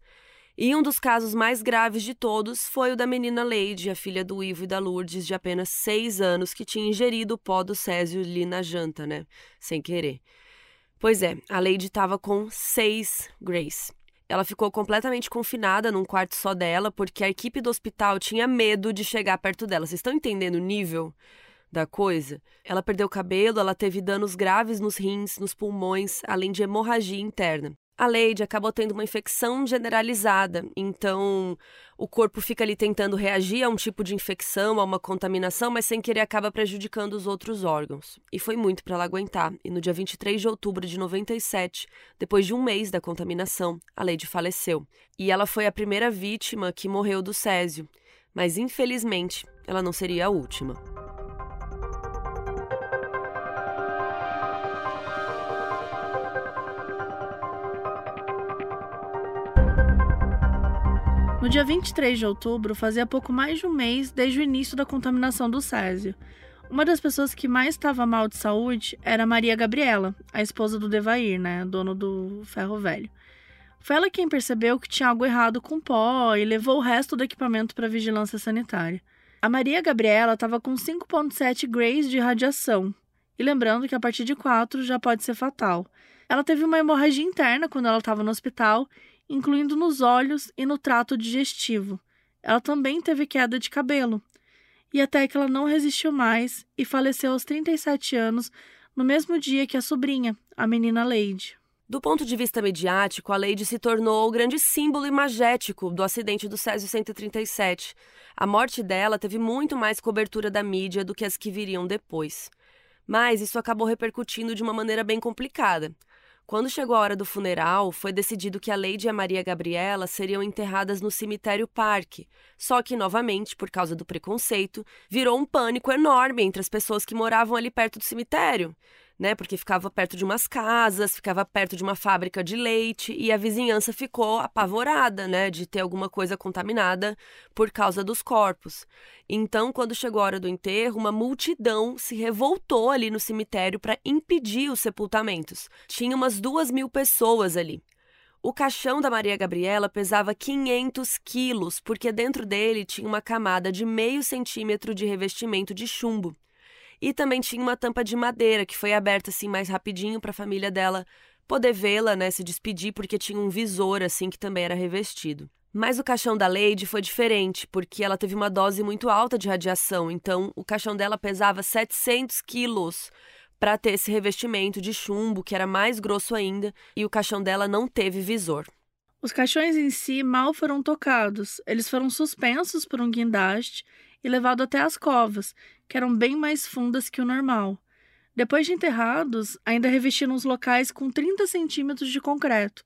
E um dos casos mais graves de todos foi o da menina Leide, a filha do Ivo e da Lourdes, de apenas seis anos, que tinha ingerido o pó do Césio ali na janta, né? Sem querer. Pois é, a Leide estava com seis Grace. Ela ficou completamente confinada num quarto só dela, porque a equipe do hospital tinha medo de chegar perto dela. Vocês estão entendendo o nível da coisa? Ela perdeu o cabelo, ela teve danos graves nos rins, nos pulmões, além de hemorragia interna a Lady acabou tendo uma infecção generalizada, então o corpo fica ali tentando reagir a um tipo de infecção, a uma contaminação, mas sem querer acaba prejudicando os outros órgãos. E foi muito para ela aguentar. E no dia 23 de outubro de 97, depois de um mês da contaminação, a Lady faleceu. E ela foi a primeira vítima que morreu do césio, mas infelizmente ela não seria a última. No dia 23 de outubro, fazia pouco mais de um mês desde o início da contaminação do Césio. Uma das pessoas que mais estava mal de saúde era Maria Gabriela, a esposa do Devair, né, dono do ferro velho. Foi ela quem percebeu que tinha algo errado com o pó e levou o resto do equipamento para vigilância sanitária. A Maria Gabriela estava com 5,7 grays de radiação, e lembrando que a partir de 4 já pode ser fatal. Ela teve uma hemorragia interna quando ela estava no hospital, incluindo nos olhos e no trato digestivo. Ela também teve queda de cabelo, e até que ela não resistiu mais e faleceu aos 37 anos, no mesmo dia que a sobrinha, a menina Lady. Do ponto de vista mediático, a Lady se tornou o grande símbolo imagético do acidente do Césio 137. A morte dela teve muito mais cobertura da mídia do que as que viriam depois. Mas isso acabou repercutindo de uma maneira bem complicada. Quando chegou a hora do funeral, foi decidido que a Lady e a Maria Gabriela seriam enterradas no cemitério Parque. Só que, novamente, por causa do preconceito, virou um pânico enorme entre as pessoas que moravam ali perto do cemitério né? Porque ficava perto de umas casas, ficava perto de uma fábrica de leite e a vizinhança ficou apavorada, né? De ter alguma coisa contaminada por causa dos corpos. Então, quando chegou a hora do enterro, uma multidão se revoltou ali no cemitério para impedir os sepultamentos. Tinha umas duas mil pessoas ali. O caixão da Maria Gabriela pesava 500 quilos, porque dentro dele tinha uma camada de meio centímetro de revestimento de chumbo. E também tinha uma tampa de madeira que foi aberta assim mais rapidinho para a família dela poder vê-la, né, se despedir, porque tinha um visor assim que também era revestido. Mas o caixão da Lady foi diferente, porque ela teve uma dose muito alta de radiação, então o caixão dela pesava 700 quilos para ter esse revestimento de chumbo, que era mais grosso ainda, e o caixão dela não teve visor. Os caixões em si mal foram tocados, eles foram suspensos por um guindaste e levados até as covas, que eram bem mais fundas que o normal. Depois de enterrados, ainda revestiram os locais com 30 centímetros de concreto.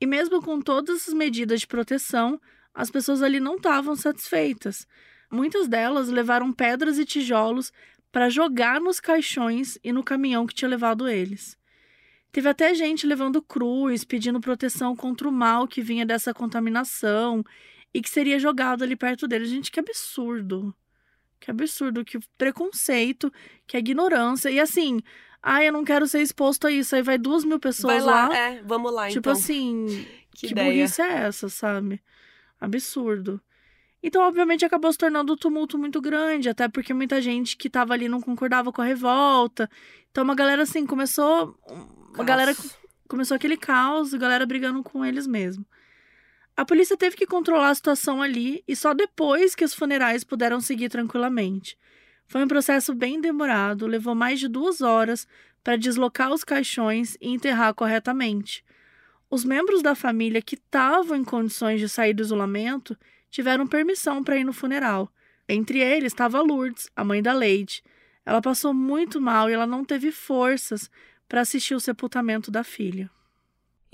E mesmo com todas as medidas de proteção, as pessoas ali não estavam satisfeitas. Muitas delas levaram pedras e tijolos para jogar nos caixões e no caminhão que tinha levado eles. Teve até gente levando cruz, pedindo proteção contra o mal que vinha dessa contaminação e que seria jogado ali perto deles. Gente, que absurdo. Que absurdo, que preconceito, que ignorância. E assim, ai, eu não quero ser exposto a isso. Aí vai duas mil pessoas vai lá. lá. É, vamos lá, tipo então. assim, (laughs) que, que ideia. burrice é essa, sabe? Absurdo. Então, obviamente, acabou se tornando um tumulto muito grande, até porque muita gente que tava ali não concordava com a revolta. Então, uma galera, assim, começou. Uma Caos. galera começou aquele caos, a galera brigando com eles mesmo. A polícia teve que controlar a situação ali e só depois que os funerais puderam seguir tranquilamente. Foi um processo bem demorado, levou mais de duas horas para deslocar os caixões e enterrar corretamente. Os membros da família que estavam em condições de sair do isolamento tiveram permissão para ir no funeral. Entre eles estava Lourdes, a mãe da Lady. Ela passou muito mal e ela não teve forças para assistir o sepultamento da filha.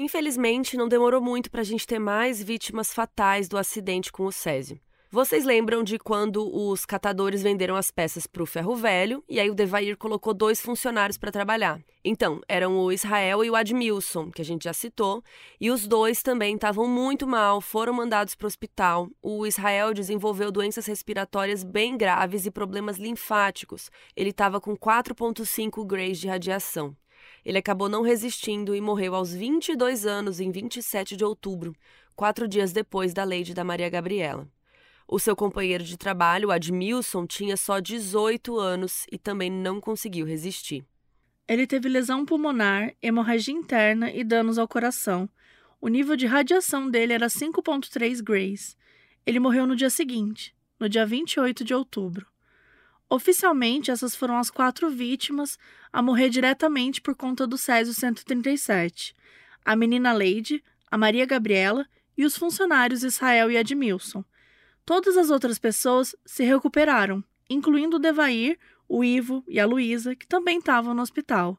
Infelizmente, não demorou muito para a gente ter mais vítimas fatais do acidente com o Césio. Vocês lembram de quando os catadores venderam as peças para o ferro velho e aí o Devair colocou dois funcionários para trabalhar? Então, eram o Israel e o Admilson, que a gente já citou, e os dois também estavam muito mal, foram mandados para o hospital. O Israel desenvolveu doenças respiratórias bem graves e problemas linfáticos. Ele estava com 4,5 grays de radiação. Ele acabou não resistindo e morreu aos 22 anos, em 27 de outubro, quatro dias depois da Lady da Maria Gabriela. O seu companheiro de trabalho, Admilson, tinha só 18 anos e também não conseguiu resistir. Ele teve lesão pulmonar, hemorragia interna e danos ao coração. O nível de radiação dele era 5,3 grays. Ele morreu no dia seguinte, no dia 28 de outubro. Oficialmente, essas foram as quatro vítimas a morrer diretamente por conta do Césio 137: a menina Lady, a Maria Gabriela e os funcionários Israel e Admilson. Todas as outras pessoas se recuperaram, incluindo o Devair, o Ivo e a Luísa, que também estavam no hospital.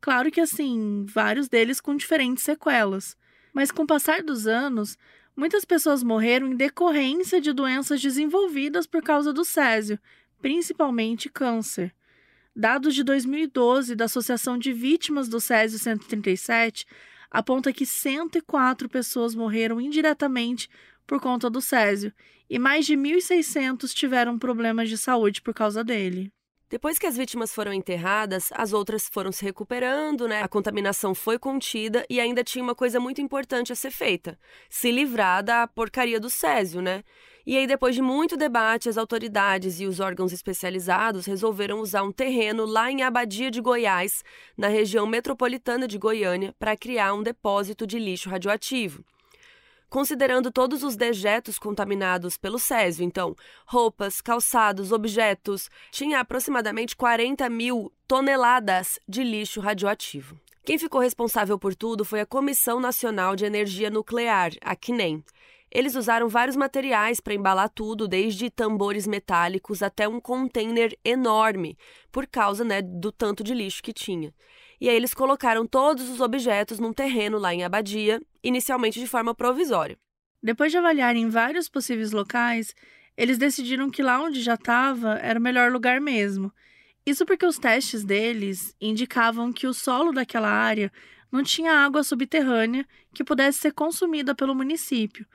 Claro que, assim, vários deles com diferentes sequelas. Mas com o passar dos anos, muitas pessoas morreram em decorrência de doenças desenvolvidas por causa do Césio, principalmente câncer. Dados de 2012 da Associação de Vítimas do Césio 137 aponta que 104 pessoas morreram indiretamente por conta do Césio e mais de 1.600 tiveram problemas de saúde por causa dele. Depois que as vítimas foram enterradas, as outras foram se recuperando, né? A contaminação foi contida e ainda tinha uma coisa muito importante a ser feita: se livrar da porcaria do césio, né? E aí, depois de muito debate, as autoridades e os órgãos especializados resolveram usar um terreno lá em Abadia de Goiás, na região metropolitana de Goiânia, para criar um depósito de lixo radioativo considerando todos os dejetos contaminados pelo césio. Então, roupas, calçados, objetos. Tinha aproximadamente 40 mil toneladas de lixo radioativo. Quem ficou responsável por tudo foi a Comissão Nacional de Energia Nuclear, a CNEM. Eles usaram vários materiais para embalar tudo, desde tambores metálicos até um container enorme, por causa né, do tanto de lixo que tinha. E aí eles colocaram todos os objetos num terreno lá em Abadia, inicialmente de forma provisória. Depois de avaliarem vários possíveis locais, eles decidiram que lá onde já estava era o melhor lugar mesmo. Isso porque os testes deles indicavam que o solo daquela área não tinha água subterrânea que pudesse ser consumida pelo município.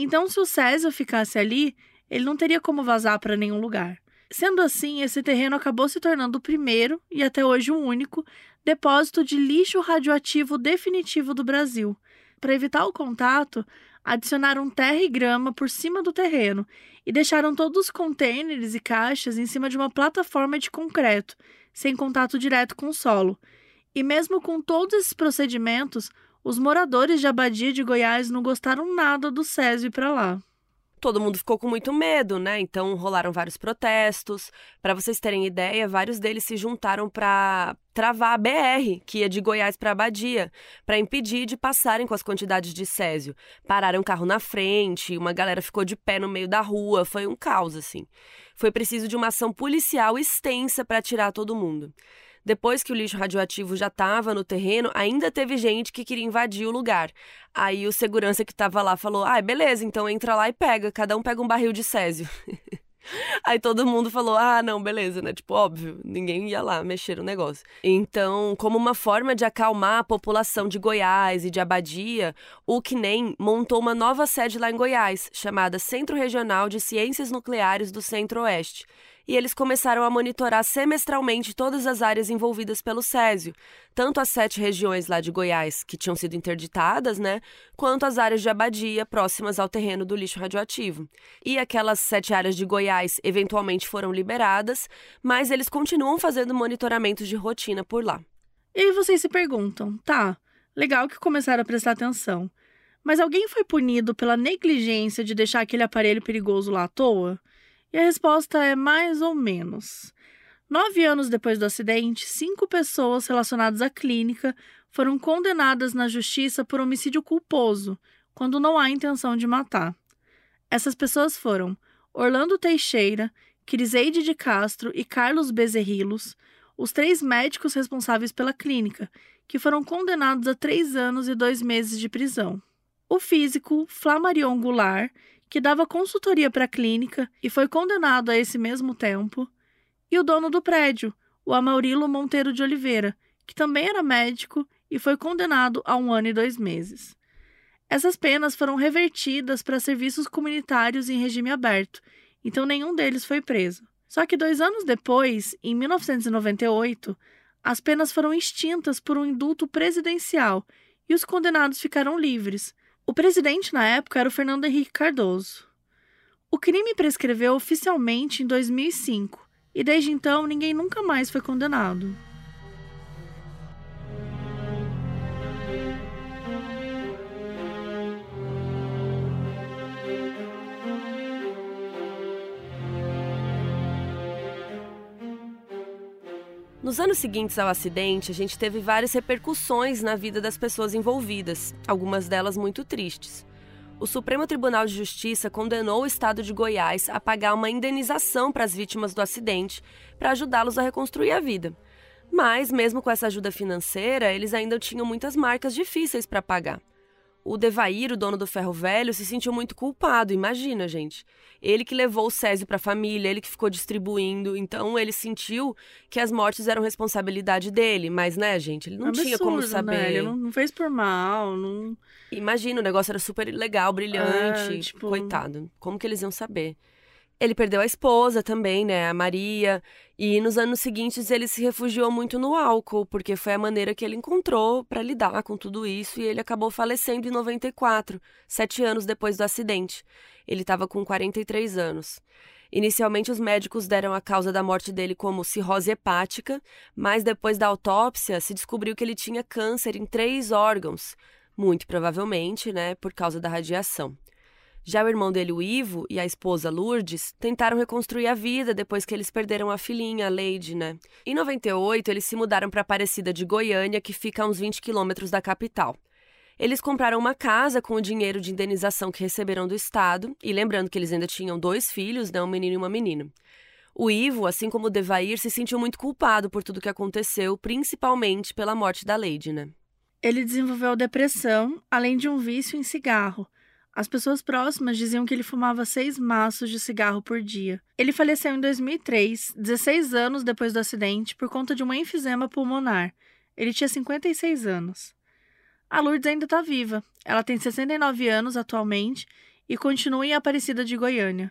Então, se o César ficasse ali, ele não teria como vazar para nenhum lugar. Sendo assim, esse terreno acabou se tornando o primeiro e até hoje o único depósito de lixo radioativo definitivo do Brasil. Para evitar o contato, adicionaram terra e grama por cima do terreno e deixaram todos os contêineres e caixas em cima de uma plataforma de concreto, sem contato direto com o solo. E mesmo com todos esses procedimentos, os moradores de Abadia de Goiás não gostaram nada do Césio para lá todo mundo ficou com muito medo, né? Então rolaram vários protestos. Para vocês terem ideia, vários deles se juntaram para travar a BR, que ia de Goiás para Abadia, para impedir de passarem com as quantidades de césio. Pararam o carro na frente, uma galera ficou de pé no meio da rua, foi um caos assim. Foi preciso de uma ação policial extensa para tirar todo mundo. Depois que o lixo radioativo já estava no terreno, ainda teve gente que queria invadir o lugar. Aí o segurança que estava lá falou: ah, beleza, então entra lá e pega, cada um pega um barril de césio. (laughs) Aí todo mundo falou: ah, não, beleza, né? Tipo, óbvio, ninguém ia lá mexer no negócio. Então, como uma forma de acalmar a população de Goiás e de Abadia, o CNEM montou uma nova sede lá em Goiás, chamada Centro Regional de Ciências Nucleares do Centro-Oeste e eles começaram a monitorar semestralmente todas as áreas envolvidas pelo Césio, tanto as sete regiões lá de Goiás que tinham sido interditadas, né, quanto as áreas de abadia próximas ao terreno do lixo radioativo. E aquelas sete áreas de Goiás eventualmente foram liberadas, mas eles continuam fazendo monitoramentos de rotina por lá. E aí vocês se perguntam, tá, legal que começaram a prestar atenção. Mas alguém foi punido pela negligência de deixar aquele aparelho perigoso lá à toa? E a resposta é mais ou menos. Nove anos depois do acidente, cinco pessoas relacionadas à clínica foram condenadas na justiça por homicídio culposo, quando não há intenção de matar. Essas pessoas foram Orlando Teixeira, Criseide de Castro e Carlos Bezerrilos, os três médicos responsáveis pela clínica, que foram condenados a três anos e dois meses de prisão. O físico Flamarion Goulart que dava consultoria para a clínica e foi condenado a esse mesmo tempo, e o dono do prédio, o Amaurilo Monteiro de Oliveira, que também era médico e foi condenado a um ano e dois meses. Essas penas foram revertidas para serviços comunitários em regime aberto, então nenhum deles foi preso. Só que dois anos depois, em 1998, as penas foram extintas por um indulto presidencial e os condenados ficaram livres, o presidente na época era o Fernando Henrique Cardoso. O crime prescreveu oficialmente em 2005 e desde então ninguém nunca mais foi condenado. Nos anos seguintes ao acidente, a gente teve várias repercussões na vida das pessoas envolvidas, algumas delas muito tristes. O Supremo Tribunal de Justiça condenou o estado de Goiás a pagar uma indenização para as vítimas do acidente para ajudá-los a reconstruir a vida. Mas, mesmo com essa ajuda financeira, eles ainda tinham muitas marcas difíceis para pagar. O Devair, o dono do ferro velho, se sentiu muito culpado, imagina, gente. Ele que levou o Césio para a família, ele que ficou distribuindo, então ele sentiu que as mortes eram responsabilidade dele, mas né, gente, ele não Absurdo, tinha como saber. Né? Ele não, fez por mal, não. Imagina, o negócio era super legal, brilhante, é, tipo... coitado. Como que eles iam saber? Ele perdeu a esposa também, né, a Maria, e nos anos seguintes ele se refugiou muito no álcool, porque foi a maneira que ele encontrou para lidar com tudo isso, e ele acabou falecendo em 94, sete anos depois do acidente. Ele estava com 43 anos. Inicialmente, os médicos deram a causa da morte dele como cirrose hepática, mas depois da autópsia se descobriu que ele tinha câncer em três órgãos, muito provavelmente, né, por causa da radiação. Já o irmão dele, o Ivo, e a esposa Lourdes tentaram reconstruir a vida depois que eles perderam a filhinha, a Leide, né? Em 98, eles se mudaram para Aparecida de Goiânia, que fica a uns 20 quilômetros da capital. Eles compraram uma casa com o dinheiro de indenização que receberam do Estado, e lembrando que eles ainda tinham dois filhos, né, um menino e uma menina. O Ivo, assim como o Devair, se sentiu muito culpado por tudo que aconteceu, principalmente pela morte da Lady, né? Ele desenvolveu depressão, além de um vício em cigarro. As pessoas próximas diziam que ele fumava seis maços de cigarro por dia. Ele faleceu em 2003, 16 anos depois do acidente, por conta de um enfisema pulmonar. Ele tinha 56 anos. A Lourdes ainda está viva. Ela tem 69 anos atualmente e continua em Aparecida de Goiânia.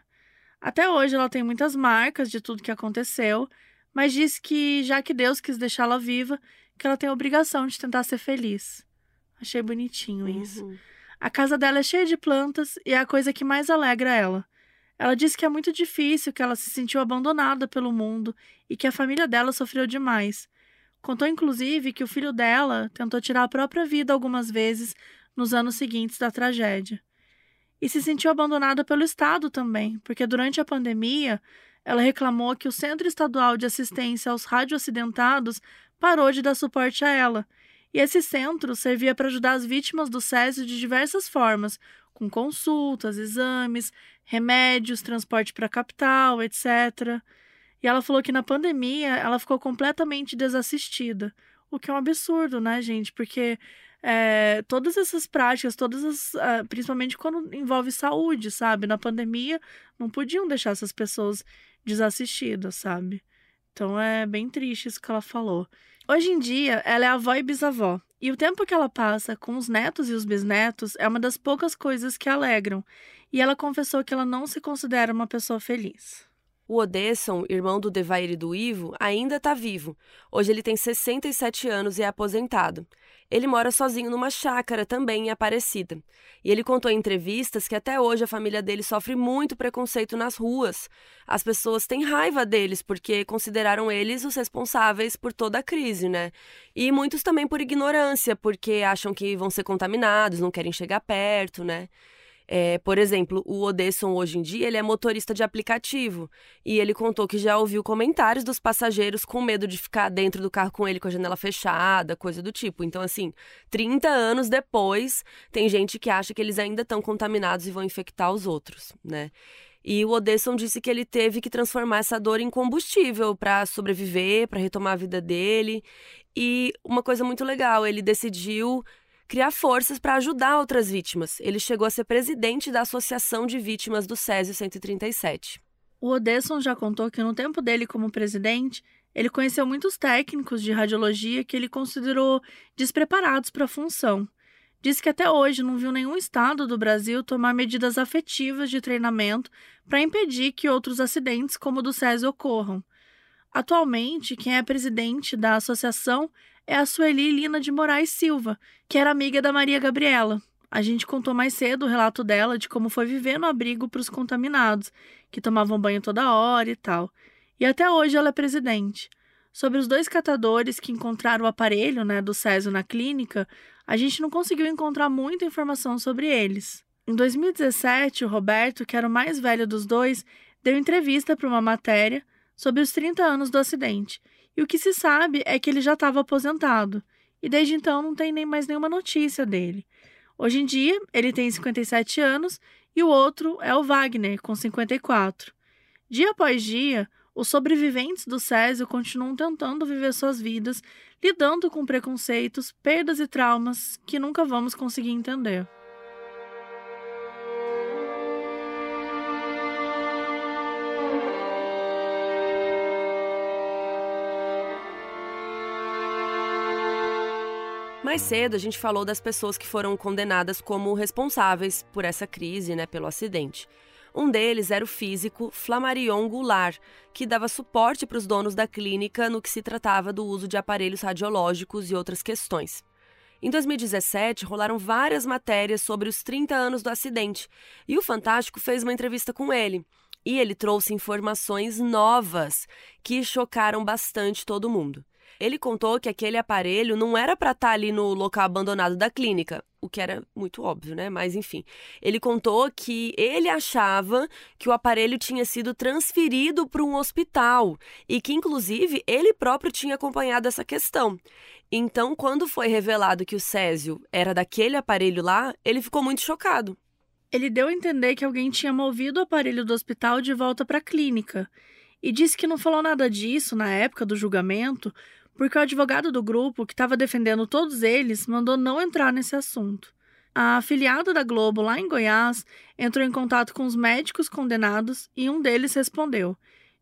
Até hoje ela tem muitas marcas de tudo que aconteceu, mas diz que, já que Deus quis deixá-la viva, que ela tem a obrigação de tentar ser feliz. Achei bonitinho isso. Uhum. A casa dela é cheia de plantas e é a coisa que mais alegra ela. Ela disse que é muito difícil, que ela se sentiu abandonada pelo mundo e que a família dela sofreu demais. Contou inclusive que o filho dela tentou tirar a própria vida algumas vezes nos anos seguintes da tragédia. E se sentiu abandonada pelo Estado também, porque durante a pandemia ela reclamou que o Centro Estadual de Assistência aos Radioacidentados parou de dar suporte a ela e esse centro servia para ajudar as vítimas do Césio de diversas formas, com consultas, exames, remédios, transporte para a capital, etc. E ela falou que na pandemia ela ficou completamente desassistida, o que é um absurdo, né, gente? Porque é, todas essas práticas, todas as, uh, principalmente quando envolve saúde, sabe? Na pandemia não podiam deixar essas pessoas desassistidas, sabe? Então é bem triste isso que ela falou. Hoje em dia, ela é avó e bisavó, e o tempo que ela passa com os netos e os bisnetos é uma das poucas coisas que alegram, e ela confessou que ela não se considera uma pessoa feliz. O Odesson, irmão do Devair e do Ivo, ainda está vivo. Hoje ele tem 67 anos e é aposentado. Ele mora sozinho numa chácara também em Aparecida. E ele contou em entrevistas que até hoje a família dele sofre muito preconceito nas ruas. As pessoas têm raiva deles porque consideraram eles os responsáveis por toda a crise, né? E muitos também por ignorância, porque acham que vão ser contaminados, não querem chegar perto, né? É, por exemplo, o Odesson hoje em dia ele é motorista de aplicativo e ele contou que já ouviu comentários dos passageiros com medo de ficar dentro do carro com ele com a janela fechada, coisa do tipo. Então, assim, 30 anos depois, tem gente que acha que eles ainda estão contaminados e vão infectar os outros, né? E o Odesson disse que ele teve que transformar essa dor em combustível para sobreviver, para retomar a vida dele. E uma coisa muito legal, ele decidiu criar forças para ajudar outras vítimas. Ele chegou a ser presidente da Associação de Vítimas do Césio 137. O Odesson já contou que no tempo dele como presidente, ele conheceu muitos técnicos de radiologia que ele considerou despreparados para a função. Disse que até hoje não viu nenhum estado do Brasil tomar medidas afetivas de treinamento para impedir que outros acidentes como o do Césio ocorram. Atualmente, quem é presidente da associação é a Sueli Lina de Moraes Silva, que era amiga da Maria Gabriela. A gente contou mais cedo o relato dela de como foi viver no abrigo para os contaminados, que tomavam banho toda hora e tal. E até hoje ela é presidente. Sobre os dois catadores que encontraram o aparelho né, do Césio na clínica, a gente não conseguiu encontrar muita informação sobre eles. Em 2017, o Roberto, que era o mais velho dos dois, deu entrevista para uma matéria sobre os 30 anos do acidente e o que se sabe é que ele já estava aposentado, e desde então não tem nem mais nenhuma notícia dele. Hoje em dia, ele tem 57 anos e o outro é o Wagner, com 54. Dia após dia, os sobreviventes do Césio continuam tentando viver suas vidas, lidando com preconceitos, perdas e traumas que nunca vamos conseguir entender. Mais cedo a gente falou das pessoas que foram condenadas como responsáveis por essa crise, né, pelo acidente. Um deles era o físico Flammarion Goulart, que dava suporte para os donos da clínica no que se tratava do uso de aparelhos radiológicos e outras questões. Em 2017, rolaram várias matérias sobre os 30 anos do acidente, e o Fantástico fez uma entrevista com ele. E ele trouxe informações novas que chocaram bastante todo mundo. Ele contou que aquele aparelho não era para estar tá ali no local abandonado da clínica, o que era muito óbvio, né? Mas enfim, ele contou que ele achava que o aparelho tinha sido transferido para um hospital e que inclusive ele próprio tinha acompanhado essa questão. Então, quando foi revelado que o Césio era daquele aparelho lá, ele ficou muito chocado. Ele deu a entender que alguém tinha movido o aparelho do hospital de volta para a clínica e disse que não falou nada disso na época do julgamento, porque o advogado do grupo, que estava defendendo todos eles, mandou não entrar nesse assunto. A afiliada da Globo lá em Goiás entrou em contato com os médicos condenados e um deles respondeu.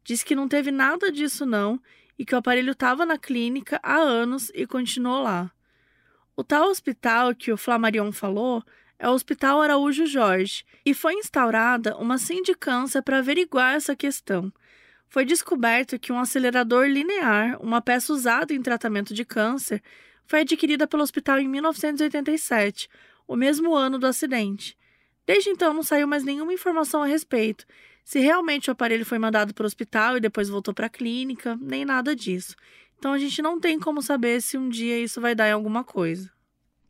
Disse que não teve nada disso não e que o aparelho estava na clínica há anos e continuou lá. O tal hospital que o Flamarion falou é o Hospital Araújo Jorge e foi instaurada uma sindicância para averiguar essa questão – foi descoberto que um acelerador linear, uma peça usada em tratamento de câncer, foi adquirida pelo hospital em 1987, o mesmo ano do acidente. Desde então não saiu mais nenhuma informação a respeito, se realmente o aparelho foi mandado para o hospital e depois voltou para a clínica, nem nada disso. Então a gente não tem como saber se um dia isso vai dar em alguma coisa.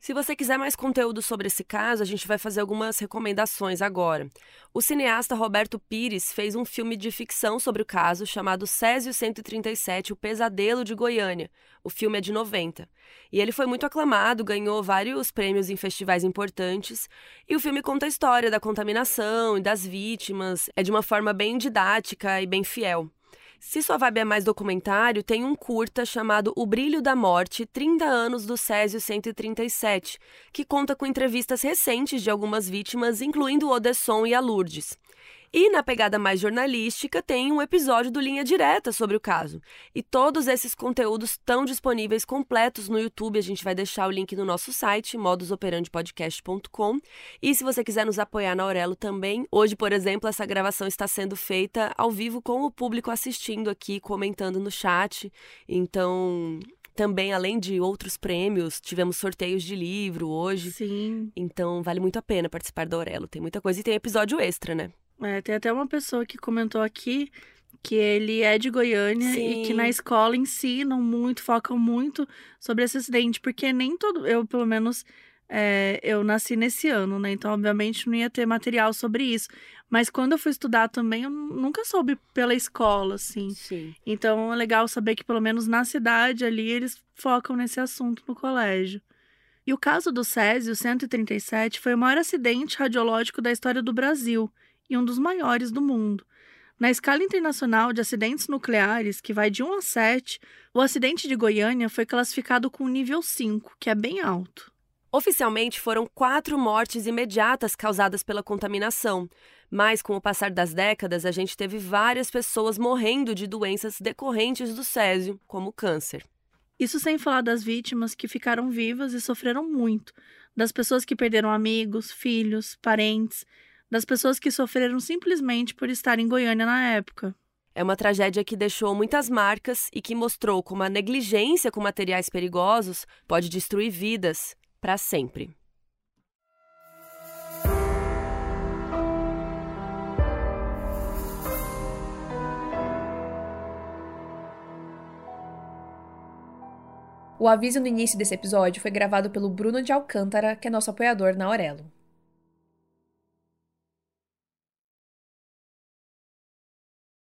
Se você quiser mais conteúdo sobre esse caso, a gente vai fazer algumas recomendações agora. O cineasta Roberto Pires fez um filme de ficção sobre o caso chamado Césio 137, O Pesadelo de Goiânia. O filme é de 90. E ele foi muito aclamado, ganhou vários prêmios em festivais importantes. E o filme conta a história da contaminação e das vítimas, é de uma forma bem didática e bem fiel. Se sua vibe é mais documentário, tem um curta chamado O Brilho da Morte, 30 anos do Césio 137, que conta com entrevistas recentes de algumas vítimas, incluindo o Odesson e a Lourdes. E na pegada mais jornalística, tem um episódio do Linha Direta sobre o caso. E todos esses conteúdos estão disponíveis completos no YouTube. A gente vai deixar o link no nosso site, modusoperandipodcast.com. E se você quiser nos apoiar na Aurelo também, hoje, por exemplo, essa gravação está sendo feita ao vivo com o público assistindo aqui, comentando no chat. Então, também, além de outros prêmios, tivemos sorteios de livro hoje. Sim. Então, vale muito a pena participar da Aurelo. Tem muita coisa e tem episódio extra, né? É, tem até uma pessoa que comentou aqui que ele é de Goiânia Sim. e que na escola ensinam muito, focam muito sobre esse acidente, porque nem todo. Eu, pelo menos, é, eu nasci nesse ano, né? Então, obviamente, não ia ter material sobre isso. Mas quando eu fui estudar também, eu nunca soube pela escola, assim. Sim. Então, é legal saber que, pelo menos na cidade ali, eles focam nesse assunto no colégio. E o caso do Césio 137 foi o maior acidente radiológico da história do Brasil e um dos maiores do mundo. Na escala internacional de acidentes nucleares, que vai de 1 a 7, o acidente de Goiânia foi classificado com nível 5, que é bem alto. Oficialmente foram quatro mortes imediatas causadas pela contaminação, mas com o passar das décadas a gente teve várias pessoas morrendo de doenças decorrentes do césio, como câncer. Isso sem falar das vítimas que ficaram vivas e sofreram muito, das pessoas que perderam amigos, filhos, parentes das pessoas que sofreram simplesmente por estar em Goiânia na época. É uma tragédia que deixou muitas marcas e que mostrou como a negligência com materiais perigosos pode destruir vidas para sempre. O aviso no início desse episódio foi gravado pelo Bruno de Alcântara, que é nosso apoiador na Aurelo.